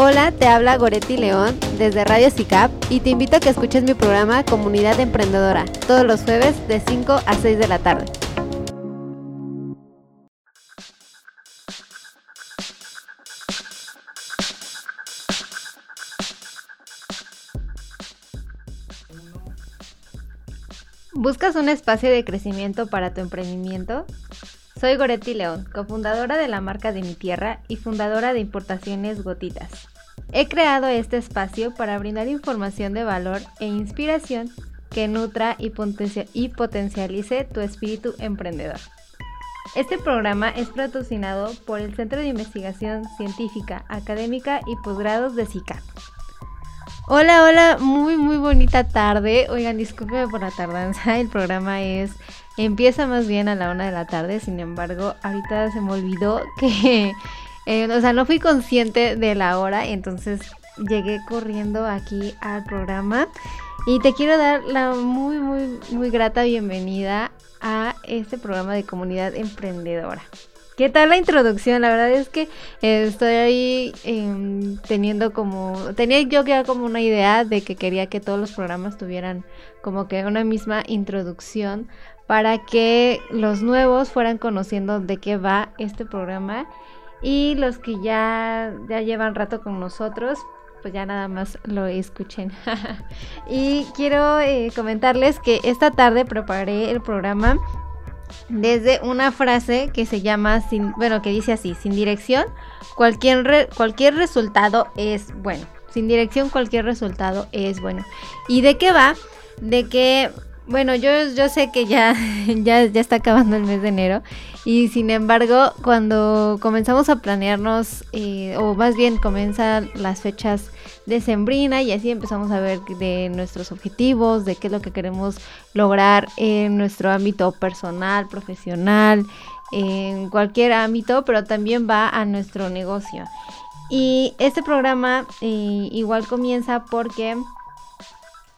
Hola, te habla Goretti León desde Radio CICAP y te invito a que escuches mi programa Comunidad Emprendedora todos los jueves de 5 a 6 de la tarde. ¿Buscas un espacio de crecimiento para tu emprendimiento? Soy Goretti León, cofundadora de la marca de mi tierra y fundadora de Importaciones Gotitas. He creado este espacio para brindar información de valor e inspiración que nutra y, potencialice tu espíritu emprendedor. Este programa es patrocinado por el Centro de Investigación Científica, Académica y Posgrados de SICAP. Hola, hola, muy, muy bonita tarde. Oigan, discúlpenme por la tardanza, el programa es Empieza más bien a la una de la tarde, sin embargo, ahorita se me olvidó que, eh, o sea, no fui consciente de la hora, entonces llegué corriendo aquí al programa y te quiero dar la muy, muy, muy grata bienvenida a este programa de comunidad emprendedora. ¿Qué tal la introducción? La verdad es que estoy ahí em, teniendo como, tenía yo ya como una idea de que quería que todos los programas tuvieran como que una misma introducción para que los nuevos fueran conociendo de qué va este programa y los que ya, ya llevan rato con nosotros, pues ya nada más lo escuchen. y quiero eh, comentarles que esta tarde preparé el programa desde una frase que se llama, sin, bueno, que dice así, sin dirección, cualquier, cualquier resultado es bueno. Sin dirección, cualquier resultado es bueno. ¿Y de qué va? De que bueno, yo, yo sé que ya, ya, ya está acabando el mes de enero y sin embargo cuando comenzamos a planearnos, eh, o más bien comienzan las fechas de sembrina y así empezamos a ver de nuestros objetivos, de qué es lo que queremos lograr en nuestro ámbito personal, profesional, en cualquier ámbito, pero también va a nuestro negocio. Y este programa eh, igual comienza porque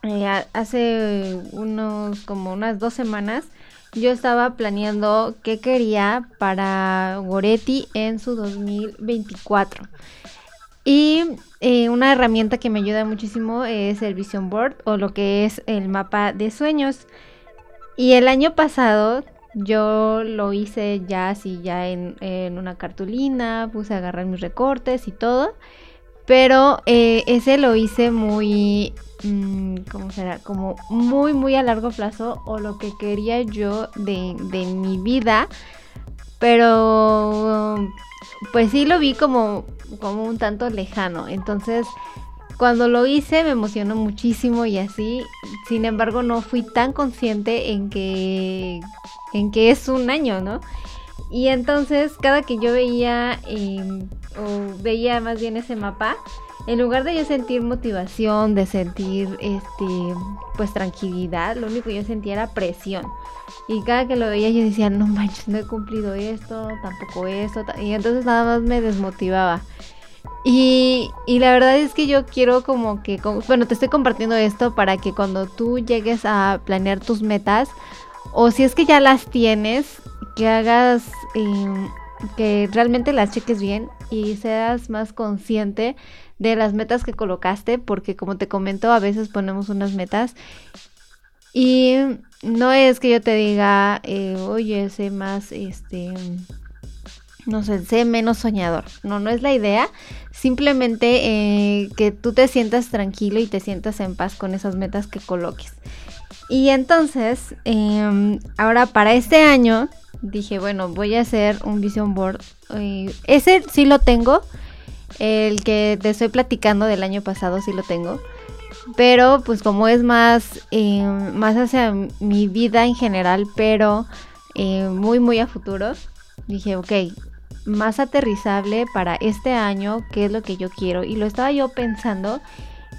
eh, hace unos como unas dos semanas yo estaba planeando qué quería para Goretti en su 2024. Y eh, una herramienta que me ayuda muchísimo es el Vision Board o lo que es el mapa de sueños. Y el año pasado yo lo hice ya así, ya en, una cartulina, puse a agarrar mis recortes y todo. Pero eh, ese lo hice muy, ¿cómo será? Como muy, muy a largo plazo o lo que quería yo de, de mi vida. Pero pues sí lo vi como, como un tanto lejano. Entonces cuando lo hice me emocionó muchísimo y así. Sin embargo no fui tan consciente en que, en que es un año, ¿no? Y entonces cada que yo veía... Em, o veía más bien ese mapa, en lugar de yo sentir motivación, de sentir este pues tranquilidad, lo único que yo sentía era presión. Y cada que lo veía yo decía, no manches, no he cumplido esto, tampoco esto, y entonces nada más me desmotivaba. Y, y, la verdad es que yo quiero como que, bueno, te estoy compartiendo esto para que cuando tú llegues a planear tus metas, o si es que ya las tienes, que hagas eh, que realmente las cheques bien y seas más consciente de las metas que colocaste, porque como te comento, a veces ponemos unas metas y no es que yo te diga, eh, oye, sé más, este, no sé, sé menos soñador. No, no es la idea. Simplemente eh, que tú te sientas tranquilo y te sientas en paz con esas metas que coloques. Y entonces, em, ahora para este año, dije, bueno, voy a hacer un vision board. Eh, ese sí lo tengo. El que te estoy platicando del año pasado sí lo tengo. Pero pues como es más, eh, más hacia mi vida en general, pero eh, muy, muy a futuro, dije, ok, más aterrizable para este año, qué es lo que yo quiero. Y lo estaba yo pensando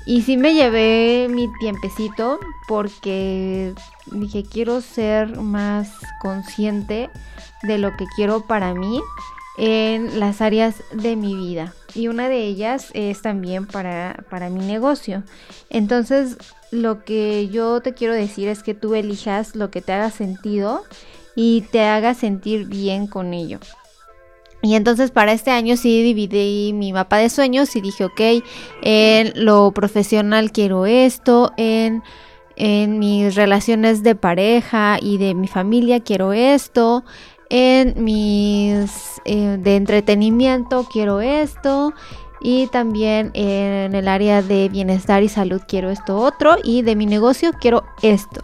y sí me llevé mi tiempecito porque dije, quiero ser más consciente de lo que quiero para mí en las áreas de mi vida. Y una de ellas es también para, para mi negocio. Entonces, lo que yo te quiero decir es que tú elijas lo que te haga sentido y te haga sentir bien con ello. Y entonces para este año sí dividí mi mapa de sueños y dije, ok, en lo profesional quiero esto, en, en mis relaciones de pareja y de mi familia quiero esto, en mis eh, de entretenimiento quiero esto y también en el área de bienestar y salud quiero esto otro y de mi negocio quiero esto.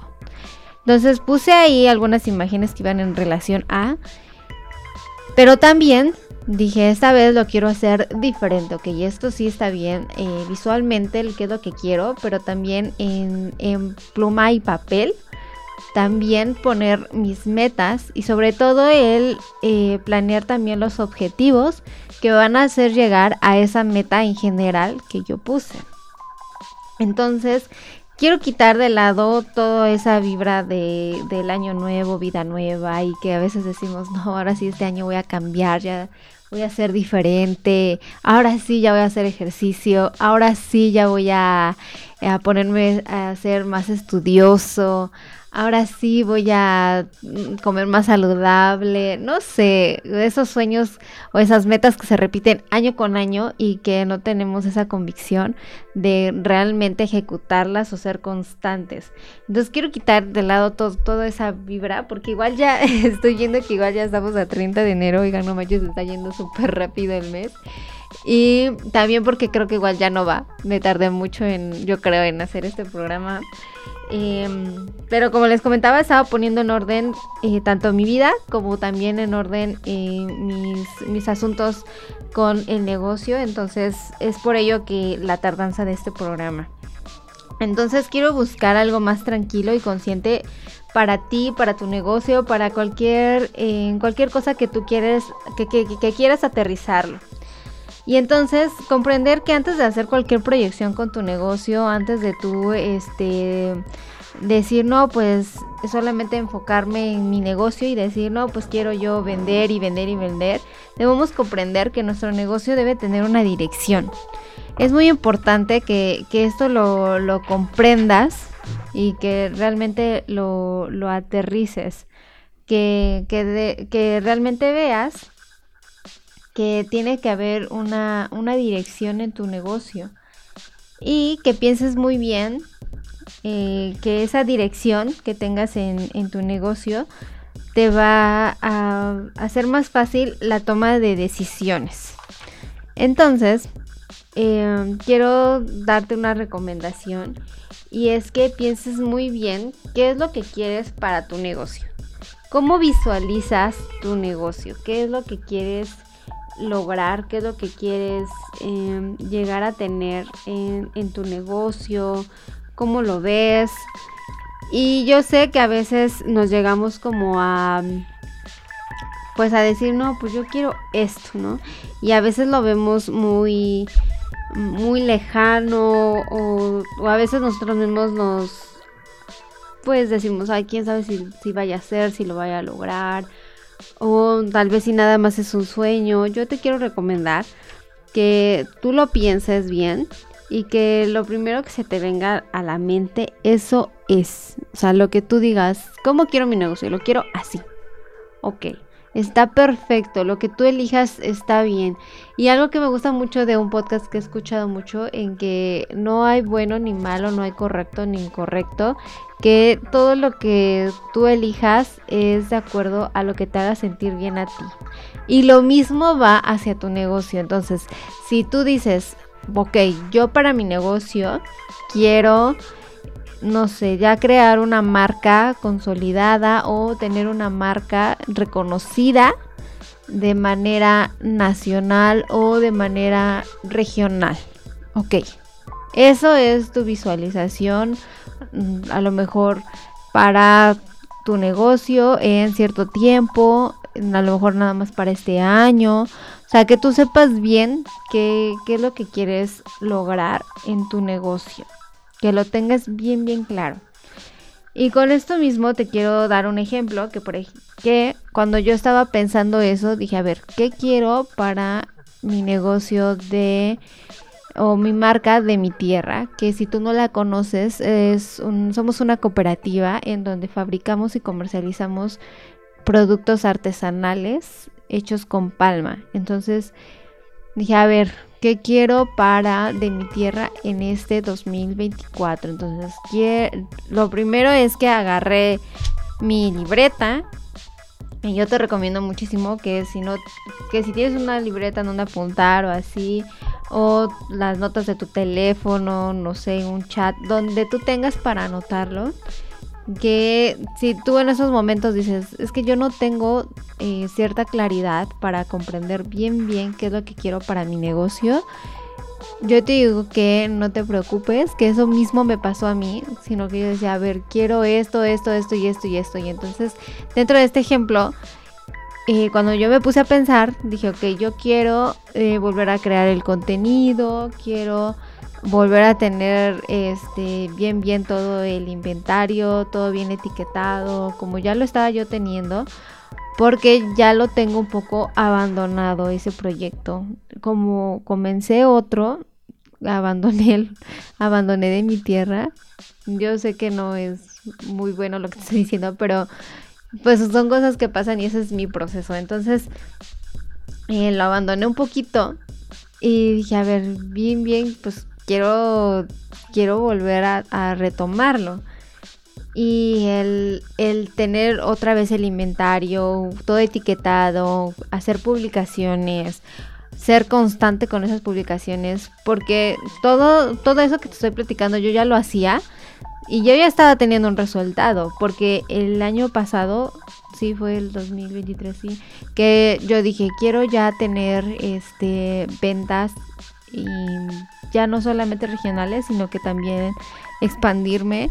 Entonces puse ahí algunas imágenes que iban en relación a pero también dije, esta vez lo quiero hacer diferente, ok, esto sí está bien eh, visualmente, que es lo que quiero, pero también en, pluma y papel, también poner mis metas y sobre todo el eh, planear también los objetivos que van a hacer llegar a esa meta en general que yo puse. Entonces, quiero quitar de lado toda esa vibra de, del año nuevo, vida nueva y que a veces decimos, no, ahora sí este año voy a cambiar, ya voy a ser diferente, ahora sí ya voy a hacer ejercicio, ahora sí ya voy a, a ponerme a ser más estudioso, ahora sí voy a mm, comer más saludable, no sé, esos sueños o esas metas que se repiten año con año y que no tenemos esa convicción de realmente ejecutarlas o ser constantes. Entonces quiero quitar de lado todo, toda esa vibra porque igual ya estoy viendo que igual ya estamos a 30 de enero, y no manches, está yendo súper rápido el mes. Y también porque creo que igual ya no va. Me tardé mucho en, yo creo, en hacer este programa. Em, pero como les comentaba, estaba poniendo en orden eh, tanto mi vida como también en orden eh, mis, mis, asuntos con el negocio. Entonces es por ello que la tardanza de este programa. Entonces quiero buscar algo más tranquilo y consciente para ti, para tu negocio, para cualquier, eh, cualquier cosa que tú quieres, que, que quieras aterrizarlo. Y entonces comprender que antes de hacer cualquier proyección con tu negocio, antes de tú este decir no, pues solamente enfocarme en mi negocio y decir no, pues quiero yo vender y vender y vender, debemos comprender que nuestro negocio debe tener una dirección. Es muy importante que, esto lo, comprendas y que realmente lo, lo aterrices, que, que, que realmente veas que tiene que haber una, dirección en tu negocio y que pienses muy bien eh, que esa dirección que tengas en, tu negocio te va a hacer más fácil la toma de decisiones. Entonces, em, quiero darte una recomendación y es que pienses muy bien qué es lo que quieres para tu negocio. ¿Cómo visualizas tu negocio? ¿Qué es lo que quieres lograr, qué es lo que quieres em, llegar a tener en, tu negocio, cómo lo ves. Y yo sé que a veces nos llegamos como a pues a decir, no, pues yo quiero esto, ¿no? Y a veces lo vemos muy muy lejano o, a veces nosotros mismos nos pues decimos, ay, quién sabe si, si vaya a ser, si lo vaya a lograr o tal vez si nada más es un sueño, yo te quiero recomendar que tú lo pienses bien y que lo primero que se te venga a la mente, eso es. O sea, lo que tú digas, ¿cómo quiero mi negocio? Lo quiero así. Ok. Está perfecto, lo que tú elijas está bien. Y algo que me gusta mucho de un podcast que he escuchado mucho, en que no hay bueno ni malo, no hay correcto ni incorrecto, que todo lo que tú elijas es de acuerdo a lo que te haga sentir bien a ti. Y lo mismo va hacia tu negocio. Entonces, si tú dices, ok, yo para mi negocio quiero no sé, ya crear una marca consolidada o tener una marca reconocida de manera nacional o de manera regional. Ok, eso es tu visualización, mm, a lo mejor para tu negocio en cierto tiempo, a lo mejor nada más para este año. O sea, que tú sepas bien qué, qué es lo que quieres lograr en tu negocio que lo tengas bien bien claro. Y con esto mismo te quiero dar un ejemplo que por que cuando yo estaba pensando eso dije, a ver, ¿qué quiero para mi negocio de o mi marca de mi tierra, que si tú no la conoces, es somos una cooperativa en donde fabricamos y comercializamos productos artesanales hechos con palma. Entonces dije, a ver, ¿qué quiero para de mi tierra en este 2024? Entonces, lo primero es que agarré mi libreta. Y yo te recomiendo muchísimo que si no, que si tienes una libreta donde apuntar o así, o las notas de tu teléfono, no sé, un chat, donde tú tengas para anotarlo, que si tú en esos momentos dices, es que yo no tengo eh, cierta claridad para comprender bien bien qué es lo que quiero para mi negocio, yo te digo que no te preocupes, que eso mismo me pasó a mí, sino que yo decía, a ver, quiero esto, esto, esto y esto y esto. Y entonces, dentro de este ejemplo, eh, cuando yo me puse a pensar, dije, ok, yo quiero eh, volver a crear el contenido, quiero volver a tener este bien bien todo el inventario, todo bien etiquetado, como ya lo estaba yo teniendo, porque ya lo tengo un poco abandonado ese proyecto. Como comencé otro, abandoné el, abandoné de mi tierra. Yo sé que no es muy bueno lo que estoy diciendo, pero pues son cosas que pasan y ese es mi proceso. Entonces, eh, lo abandoné un poquito y dije, a ver, bien, bien, pues quiero, quiero volver a, retomarlo. Y el, el, tener otra vez el inventario, todo etiquetado, hacer publicaciones, ser constante con esas publicaciones, porque todo, todo eso que te estoy platicando yo ya lo hacía y yo ya estaba teniendo un resultado, porque el año pasado, sí fue el 2023, sí, que yo dije, quiero ya tener este ventas y ya no solamente regionales, sino que también expandirme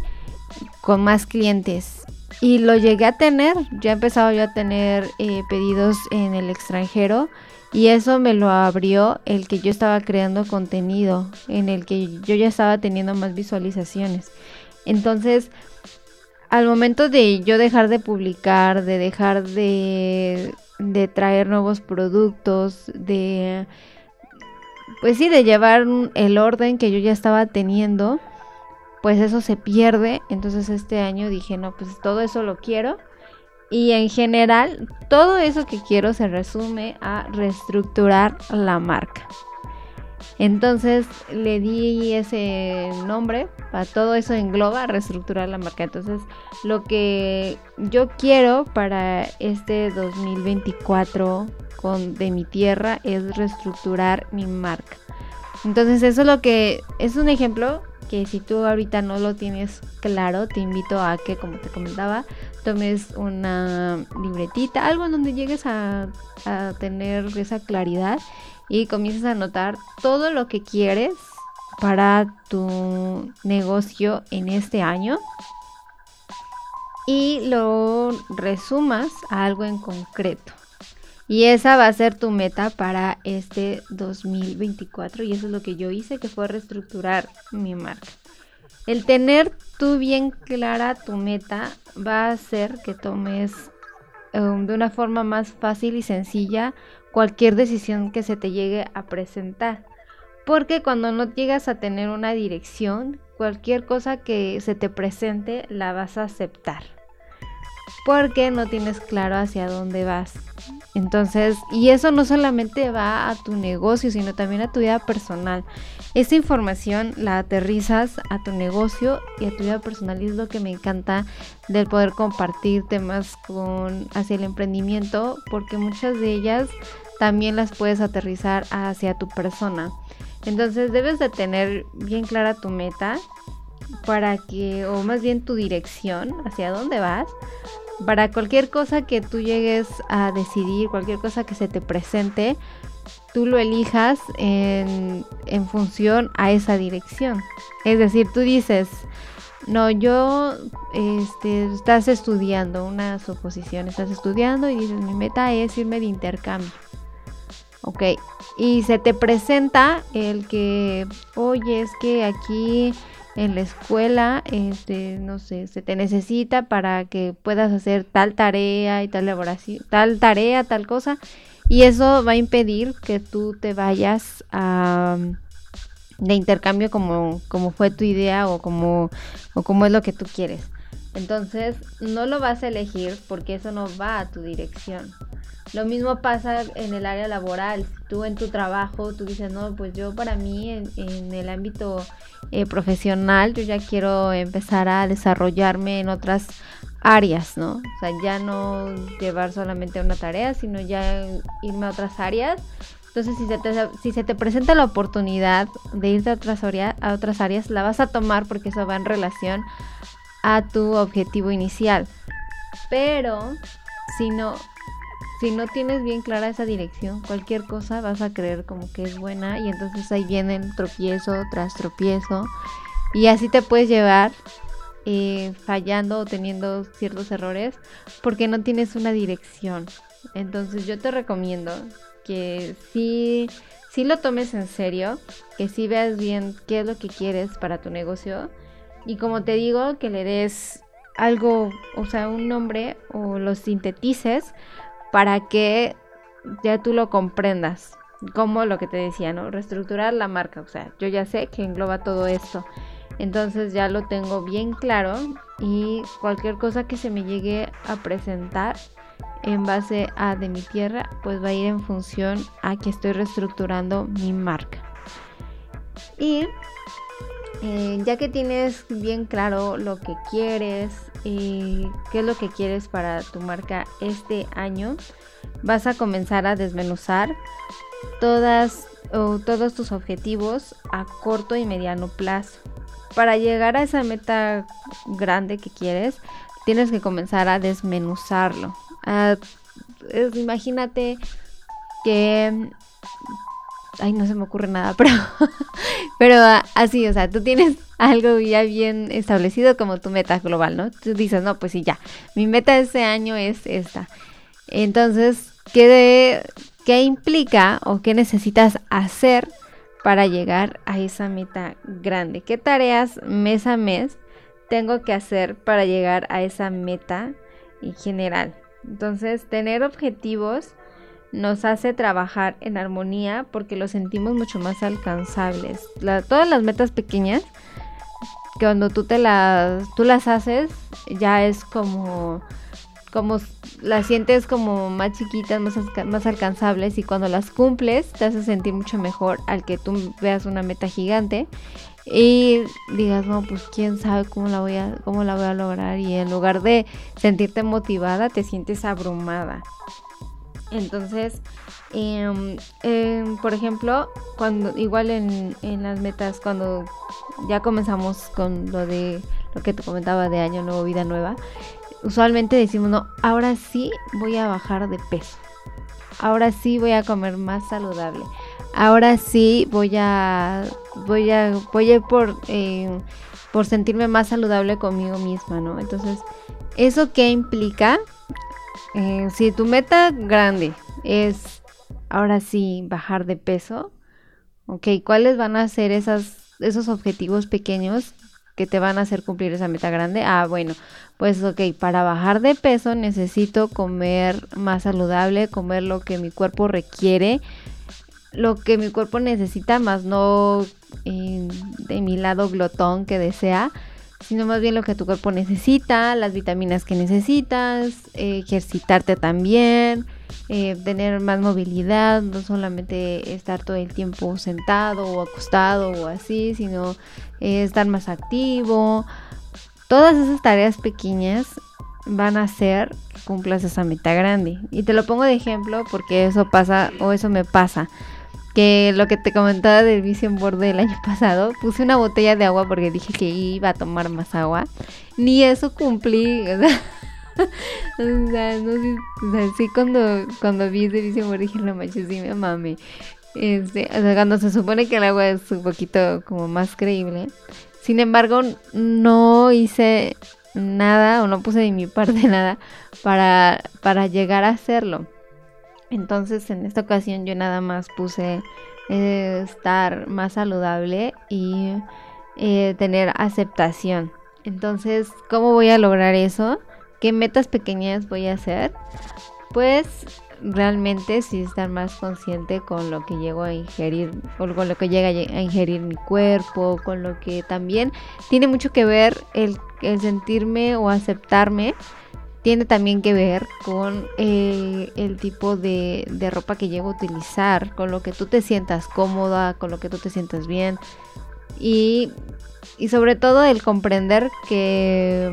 con más clientes. Y lo llegué a tener, ya he empezado yo a tener eh, pedidos en el extranjero y eso me lo abrió el que yo estaba creando contenido, en el que yo ya estaba teniendo más visualizaciones. Entonces, al momento de yo dejar de publicar, de dejar de, de traer nuevos productos, de pues sí, de llevar el orden que yo ya estaba teniendo, pues eso se pierde. Entonces este año dije, no, pues todo eso lo quiero. Y en general, todo eso que quiero se resume a reestructurar la marca. Entonces le di ese nombre, para todo eso engloba reestructurar la marca. Entonces lo que yo quiero para este 2024 con de mi tierra es reestructurar mi marca. Entonces eso es lo que es un ejemplo que si tú ahorita no lo tienes claro, te invito a que, como te comentaba, tomes una libretita, algo en donde llegues a, a tener esa claridad y comiences a anotar todo lo que quieres para tu negocio en este año y lo resumas a algo en concreto. Y esa va a ser tu meta para este 2024 y eso es lo que yo hice, que fue reestructurar mi marca. El tener tú bien clara tu meta va a hacer que tomes um, de una forma más fácil y sencilla cualquier decisión que se te llegue a presentar. Porque cuando no llegas a tener una dirección, cualquier cosa que se te presente la vas a aceptar porque no tienes claro hacia dónde vas. Entonces, y eso no solamente va a tu negocio, sino también a tu vida personal. Esta información la aterrizas a tu negocio y a tu vida personal y es lo que me encanta del poder compartir temas con hacia el emprendimiento, porque muchas de ellas también las puedes aterrizar hacia tu persona. Entonces, debes de tener bien clara tu meta para que, o más bien tu dirección, hacia dónde vas, para cualquier cosa que tú llegues a decidir, cualquier cosa que se te presente, tú lo elijas en, función a esa dirección. Es decir, tú dices, no, yo, este, estás estudiando una suposición, estás estudiando y dices, mi meta es irme de intercambio. Ok, y se te presenta el que, oye, es que aquí en la escuela, este, no sé, se te necesita para que puedas hacer tal tarea y tal elaboración, tal tarea, tal cosa, y eso va a impedir que tú te vayas a de intercambio como, como fue tu idea o como, o como es lo que tú quieres. Entonces, no lo vas a elegir porque eso no va a tu dirección. Lo mismo pasa en el área laboral. Tú en tu trabajo, tú dices, no, pues yo para mí en, el ámbito eh, profesional, yo ya quiero empezar a desarrollarme en otras áreas, ¿no? O sea, ya no llevar solamente una tarea, sino ya irme a otras áreas. Entonces, si se te, si se te presenta la oportunidad de irte a otras, a otras áreas, la vas a tomar porque eso va en relación a tu objetivo inicial. Pero si no, si no tienes bien clara esa dirección, cualquier cosa vas a creer como que es buena y entonces ahí viene tropiezo tras tropiezo y así te puedes llevar eh, fallando o teniendo ciertos errores porque no tienes una dirección. Entonces yo te recomiendo que sí, sí lo tomes en serio, que sí veas bien qué es lo que quieres para tu negocio y como te digo, que le des algo, o sea, un nombre o lo sintetices para que ya tú lo comprendas. Como lo que te decía, ¿no? Reestructurar la marca. O sea, yo ya sé que engloba todo esto. Entonces ya lo tengo bien claro y cualquier cosa que se me llegue a presentar en base a de mi tierra, pues va a ir en función a que estoy reestructurando mi marca. Y eh, ya que tienes bien claro lo que quieres y qué es lo que quieres para tu marca este año, vas a comenzar a desmenuzar todas o todos tus objetivos a corto y mediano plazo. Para llegar a esa meta grande que quieres, tienes que comenzar a desmenuzarlo. Imagínate que ay, no se me ocurre nada, pero, pero así, o sea, tú tienes algo ya bien establecido como tu meta global, ¿no? Tú dices, no, pues sí, ya, mi meta este año es esta. Entonces, ¿qué, ¿qué implica o qué necesitas hacer para llegar a esa meta grande? ¿Qué tareas mes a mes tengo que hacer para llegar a esa meta en general? Entonces, tener objetivos nos hace trabajar en armonía porque los sentimos mucho más alcanzables. todas las metas pequeñas, cuando tú te las, tú las haces, ya es como, como las sientes como más chiquitas, más, más alcanzables y cuando las cumples te hace sentir mucho mejor al que tú veas una meta gigante y digas no pues quién sabe cómo la voy a cómo la voy a lograr y en lugar de sentirte motivada te sientes abrumada entonces, em, em, por ejemplo, cuando igual en, las metas, cuando ya comenzamos con lo de lo que te comentaba de año nuevo, vida nueva, usualmente decimos, no, ahora sí voy a bajar de peso. Ahora sí voy a comer más saludable. Ahora sí voy a voy a voy a por em, por sentirme más saludable conmigo misma, ¿no? Entonces, ¿eso qué implica? Eh, si tu meta grande es ahora sí bajar de peso, ok, ¿cuáles van a ser esos objetivos pequeños que te van a hacer cumplir esa meta grande? Ah, bueno, pues ok, para bajar de peso necesito comer más saludable, comer lo que mi cuerpo requiere, lo que mi cuerpo necesita, más no eh, de mi lado glotón que desea sino más bien lo que tu cuerpo necesita, las vitaminas que necesitas, eh, ejercitarte también, eh, tener más movilidad, no solamente estar todo el tiempo sentado o acostado o así, sino eh, estar más activo. Todas esas tareas pequeñas van a hacer que cumplas esa meta grande. Y te lo pongo de ejemplo porque eso pasa o eso me pasa que lo que te comentaba del Vision Board del año pasado, puse una botella de agua porque dije que iba a tomar más agua. Ni eso cumplí. O sea, no sé, o sea, sí cuando, cuando vi ese Vision Board dije, no manches, sí me mame. Este, o sea, cuando se supone que el agua es un poquito como más creíble. Sin embargo, no hice nada o no puse de mi parte nada para, para llegar a hacerlo. Entonces en esta ocasión yo nada más puse eh, estar más saludable y eh, tener aceptación. Entonces, ¿cómo voy a lograr eso? ¿Qué metas pequeñas voy a hacer? Pues realmente sí estar más consciente con lo que llego a ingerir o con lo que llega a ingerir mi cuerpo, con lo que también tiene mucho que ver el, el sentirme o aceptarme tiene también que ver con eh, el tipo de, de, ropa que llego a utilizar, con lo que tú te sientas cómoda, con lo que tú te sientas bien. Y, y sobre todo el comprender que,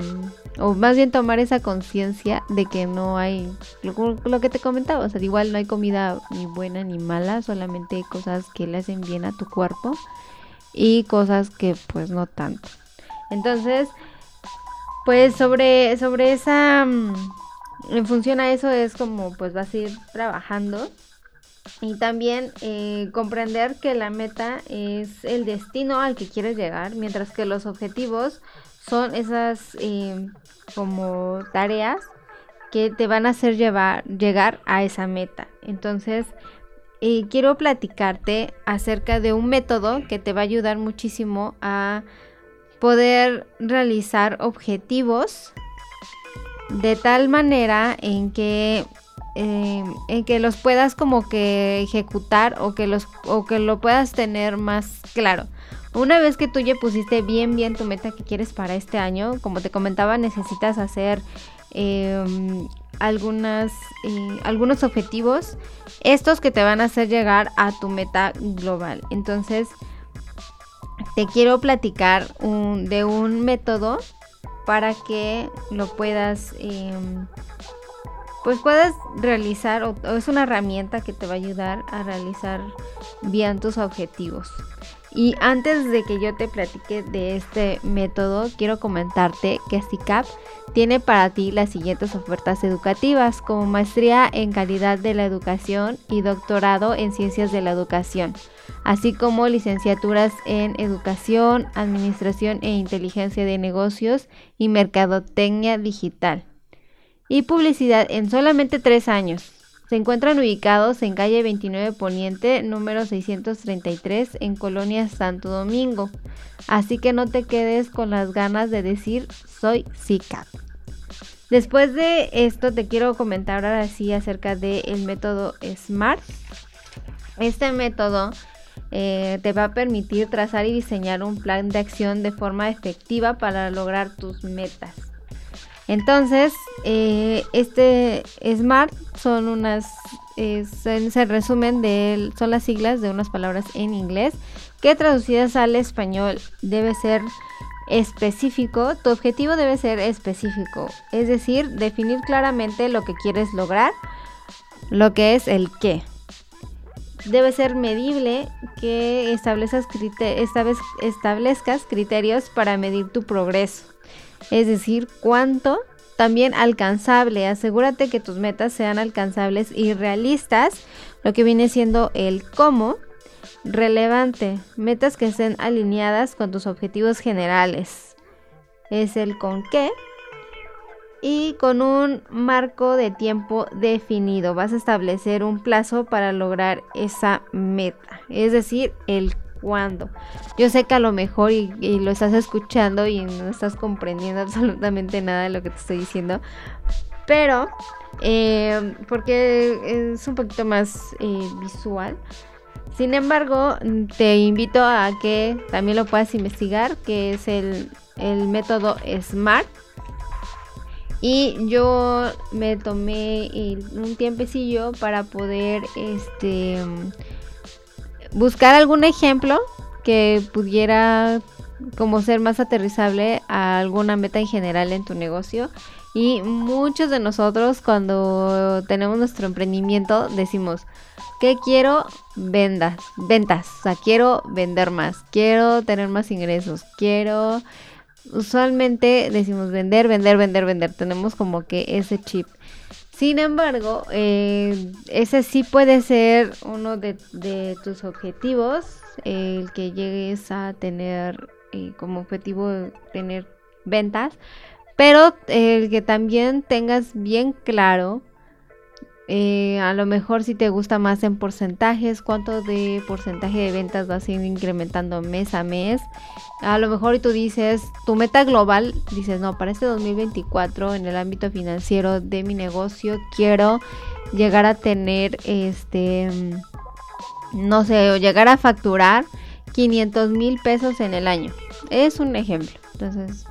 o más bien tomar esa conciencia de que no hay, lo, lo, que te comentaba, o sea, igual no hay comida ni buena ni mala, solamente cosas que le hacen bien a tu cuerpo y cosas que pues no tanto. Entonces, pues sobre, sobre esa, mm, en función a eso es como pues vas a ir trabajando y también eh, comprender que la meta es el destino al que quieres llegar, mientras que los objetivos son esas eh, como tareas que te van a hacer llevar, llegar a esa meta. Entonces, eh, quiero platicarte acerca de un método que te va a ayudar muchísimo a poder realizar objetivos de tal manera en que eh, en que los puedas como que ejecutar o que los o que lo puedas tener más claro. Una vez que tú ya pusiste bien bien tu meta que quieres para este año como te comentaba necesitas hacer em, algunas eh, algunos objetivos estos que te van a hacer llegar a tu meta global. Entonces te quiero platicar de un método para que lo puedas, em, pues puedas realizar, o, es una herramienta que te va a ayudar a realizar bien tus objetivos. Y antes de que yo te platique de este método, quiero comentarte que SICAP tiene para ti las siguientes ofertas educativas, como maestría en calidad de la educación y doctorado en ciencias de la educación, así como licenciaturas en educación, administración e inteligencia de negocios y mercadotecnia digital. Y publicidad en solamente tres años. Se encuentran ubicados en calle 29 Poniente, número 633, en Colonia Santo Domingo. Así que no te quedes con las ganas de decir soy SICAP. Después de esto te quiero comentar ahora sí acerca del método SMART. Este método eh, te va a permitir trazar y diseñar un plan de acción de forma efectiva para lograr tus metas. Entonces, eh, este SMART son unas, se, resumen de, son las siglas de unas palabras en inglés que traducidas al español debe ser específico, tu objetivo debe ser específico, es decir, definir claramente lo que quieres lograr, lo que es el qué. Debe ser medible que establezcas criterios para medir tu progreso es decir, cuánto también alcanzable. Asegúrate que tus metas sean alcanzables y realistas, lo que viene siendo el cómo. Relevante, metas que estén alineadas con tus objetivos generales. Es el con qué. Y con un marco de tiempo definido. Vas a establecer un plazo para lograr esa meta. Es decir, el cuándo. Yo sé que a lo mejor y, lo estás escuchando y no estás comprendiendo absolutamente nada de lo que te estoy diciendo. Pero, eh, porque es un poquito más eh, visual. Sin embargo, te invito a que también lo puedas investigar, que es el, el método SMART. Y yo me tomé un tiempecillo para poder este buscar algún ejemplo que pudiera como ser más aterrizable a alguna meta en general en tu negocio. Y muchos de nosotros cuando tenemos nuestro emprendimiento decimos, ¿qué quiero? Vendas, ventas, o sea, quiero vender más, quiero tener más ingresos, quiero... Usualmente decimos vender, vender, vender, vender. Tenemos como que ese chip. Sin embargo, eh, ese sí puede ser uno de, tus objetivos, el que llegues a tener eh, como objetivo tener ventas, pero el que también tengas bien claro eh, a lo mejor si te gusta más en porcentajes, cuánto de porcentaje de ventas vas a ir incrementando mes a mes. A lo mejor tú dices, tu meta global, dices, no, para este 2024 en el ámbito financiero de mi negocio quiero llegar a tener, este, no sé, o llegar a facturar 500 mil pesos en el año. Es un ejemplo. Entonces,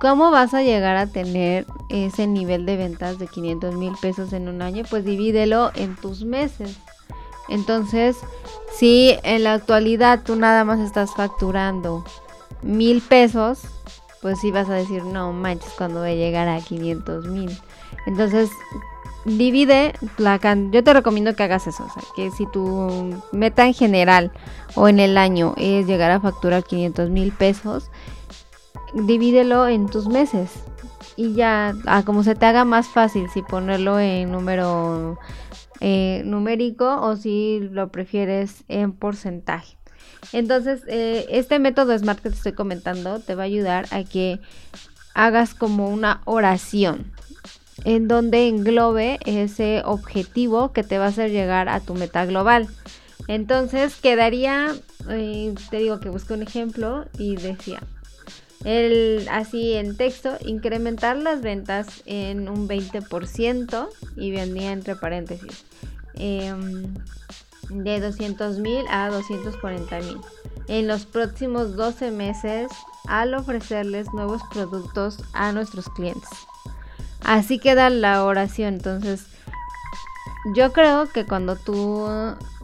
¿cómo vas a llegar a tener ese nivel de ventas de 500 mil pesos en un año, pues divídelo en tus meses. Entonces, si en la actualidad tú nada más estás facturando mil pesos, pues sí vas a decir, no manches, cuando voy a llegar a 500 mil. Entonces, divide la can yo te recomiendo que hagas eso, o sea, que si tu meta en general o en el año es llegar a facturar 500 mil pesos, divídelo en tus meses y ya, a como se te haga más fácil, si ponerlo en número eh, numérico o si lo prefieres en porcentaje. Entonces, eh, este método SMART que te estoy comentando te va a ayudar a que hagas como una oración en donde englobe ese objetivo que te va a hacer llegar a tu meta global. Entonces quedaría, eh, te digo que busco un ejemplo y decía, el, así en texto, incrementar las ventas en un 20% y vendía entre paréntesis em, de 200 mil a 240 mil en los próximos 12 meses al ofrecerles nuevos productos a nuestros clientes. Así queda la oración. Entonces, yo creo que cuando tú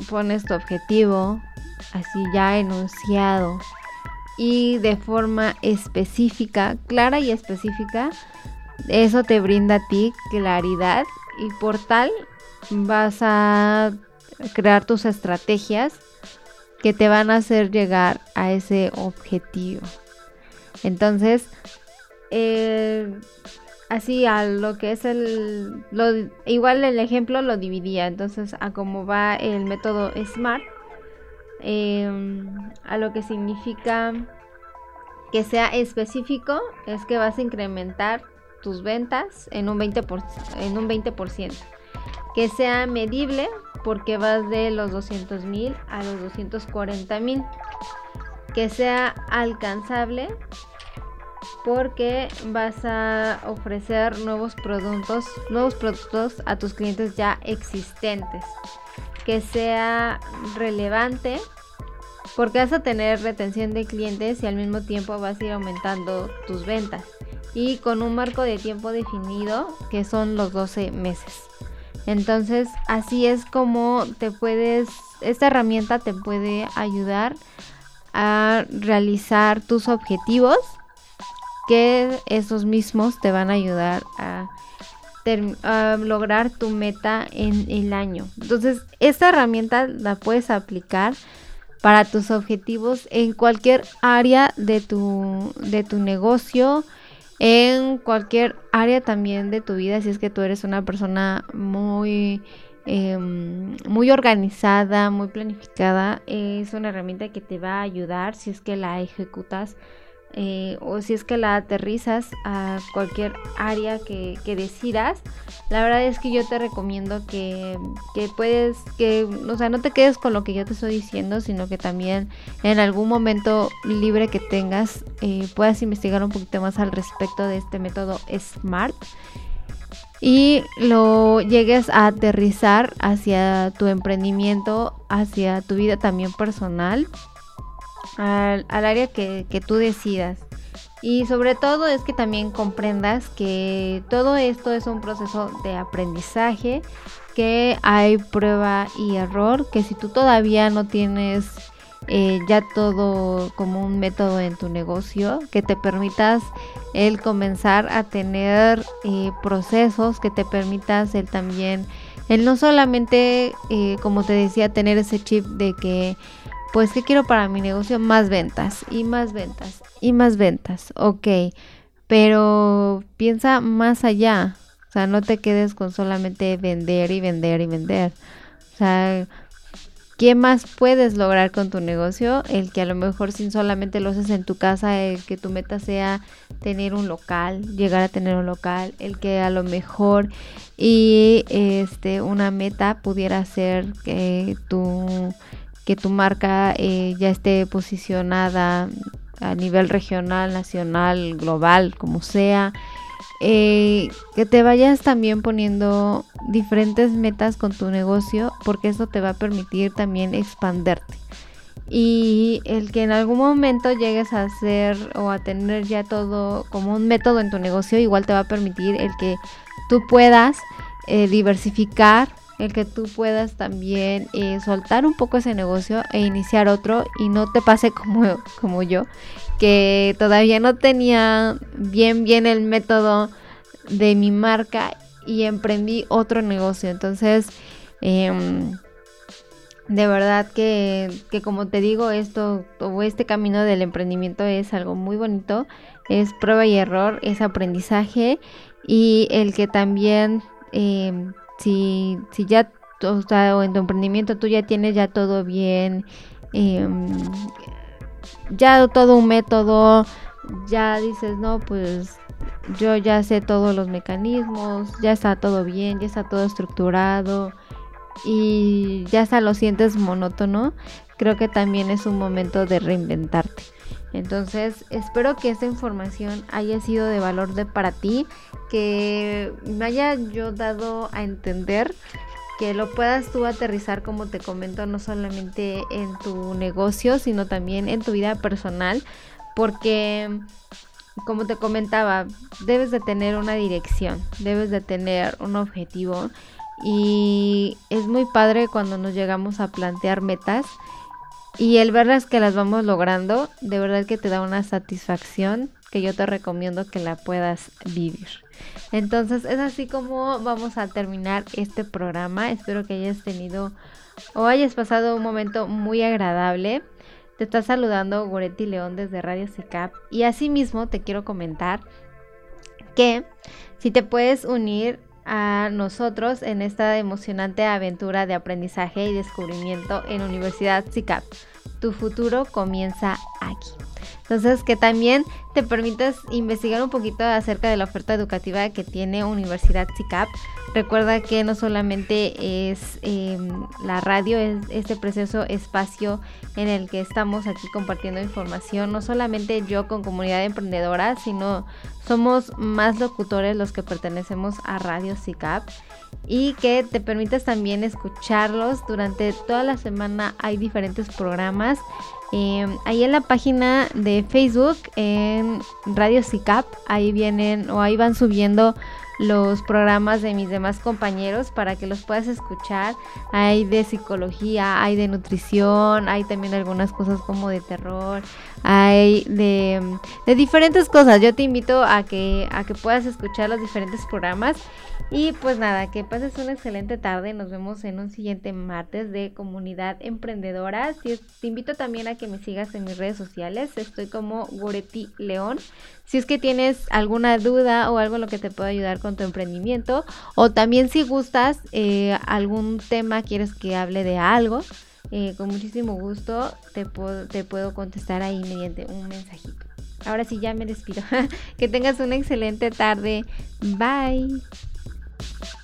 pones tu objetivo así ya enunciado y de forma específica, clara y específica, eso te brinda a ti claridad y por tal vas a crear tus estrategias que te van a hacer llegar a ese objetivo. Entonces, eh, así a lo que es el igual el ejemplo lo dividía entonces a cómo va el método smart em, a lo que significa que sea específico es que vas a incrementar tus ventas en un 20%, en un 20%. que sea medible porque vas de los 200 mil a los 240 mil que sea alcanzable porque vas a ofrecer nuevos productos, nuevos productos a tus clientes ya existentes. Que sea relevante porque vas a tener retención de clientes y al mismo tiempo vas a ir aumentando tus ventas y con un marco de tiempo definido que son los 12 meses. Entonces así es como te puedes, esta herramienta te puede ayudar a realizar tus objetivos que esos mismos te van a ayudar a, lograr tu meta en el año. Entonces, esta herramienta la puedes aplicar para tus objetivos en cualquier área de tu, de tu negocio, en cualquier área también de tu vida, si es que tú eres una persona muy, em, muy organizada, muy planificada, es una herramienta que te va a ayudar si es que la ejecutas eh, o si es que la aterrizas a cualquier área que, decidas, la verdad es que yo te recomiendo que, puedes, que, o sea, no te quedes con lo que yo te estoy diciendo, sino que también en algún momento libre que tengas eh, puedas investigar un poquito más al respecto de este método SMART y lo llegues a aterrizar hacia tu emprendimiento, hacia tu vida también personal al, área que, que tú decidas. Y sobre todo es que también comprendas que todo esto es un proceso de aprendizaje, que hay prueba y error, que si tú todavía no tienes eh, ya todo como un método en tu negocio, que te permitas el comenzar a tener eh, procesos, que te permitas el también, el no solamente, eh, como te decía, tener ese chip de que pues ¿qué quiero para mi negocio? Más ventas y más ventas y más ventas. Ok, pero piensa más allá. O sea, no te quedes con solamente vender y vender y vender. O sea, ¿qué más puedes lograr con tu negocio? El que a lo mejor sin solamente lo haces en tu casa, el que tu meta sea tener un local, llegar a tener un local, el que a lo mejor y este una meta pudiera ser que tu que tu marca eh, ya esté posicionada a nivel regional, nacional, global, como sea. Eh, que te vayas también poniendo diferentes metas con tu negocio porque eso te va a permitir también expanderte. y el que en algún momento llegues a hacer o a tener ya todo como un método en tu negocio igual te va a permitir el que tú puedas eh, diversificar el que tú puedas también eh, soltar un poco ese negocio e iniciar otro y no te pase como, como yo, que todavía no tenía bien bien el método de mi marca y emprendí otro negocio. Entonces, em, de verdad que, que, como te digo, esto o este camino del emprendimiento es algo muy bonito, es prueba y error, es aprendizaje y el que también em, si, si ya o, en tu emprendimiento tú ya tienes ya todo bien, em, ya todo un método, ya dices, no, pues yo ya sé todos los mecanismos, ya está todo bien, ya está todo estructurado y ya hasta lo sientes monótono, creo que también es un momento de reinventarte. Entonces, espero que esta información haya sido de valor de para ti, que me haya yo dado a entender que lo puedas tú aterrizar como te comento no solamente en tu negocio, sino también en tu vida personal, porque como te comentaba, debes de tener una dirección, debes de tener un objetivo y es muy padre cuando nos llegamos a plantear metas y el verlas que las vamos logrando, de verdad que te da una satisfacción que yo te recomiendo que la puedas vivir. Entonces es así como vamos a terminar este programa. Espero que hayas tenido o hayas pasado un momento muy agradable. Te está saludando Goretti León desde Radio CICAP y asimismo te quiero comentar que si te puedes unir a nosotros en esta emocionante aventura de aprendizaje y descubrimiento en Universidad CICAP. Tu futuro comienza aquí. Entonces, que también te permitas investigar un poquito acerca de la oferta educativa que tiene Universidad CICAP. Recuerda que no solamente es em, la radio, es este precioso espacio en el que estamos aquí compartiendo información, no solamente yo con comunidad emprendedora, sino somos más locutores los que pertenecemos a Radio CICAP y que te permitas también escucharlos durante toda la semana. Hay diferentes programas. Em, ahí en la página de Facebook, Radio CICAP, ahí vienen o ahí van subiendo los programas de mis demás compañeros para que los puedas escuchar. Hay de psicología, hay de nutrición, hay también algunas cosas como de terror, hay de, de diferentes cosas. Yo te invito a que, a que puedas escuchar los diferentes programas. Y pues nada, que pases una excelente tarde. Nos vemos en un siguiente martes de Comunidad Emprendedora. Te invito también a que me sigas en mis redes sociales. Estoy como Goretti León. Si es que tienes alguna duda o algo en lo que te pueda ayudar con tu emprendimiento. O también si gustas eh, algún tema, quieres que hable de algo. Eh, con muchísimo gusto te puedo, te puedo contestar ahí mediante un mensajito. Ahora sí ya me despido. que tengas una excelente tarde. Bye. Thank you.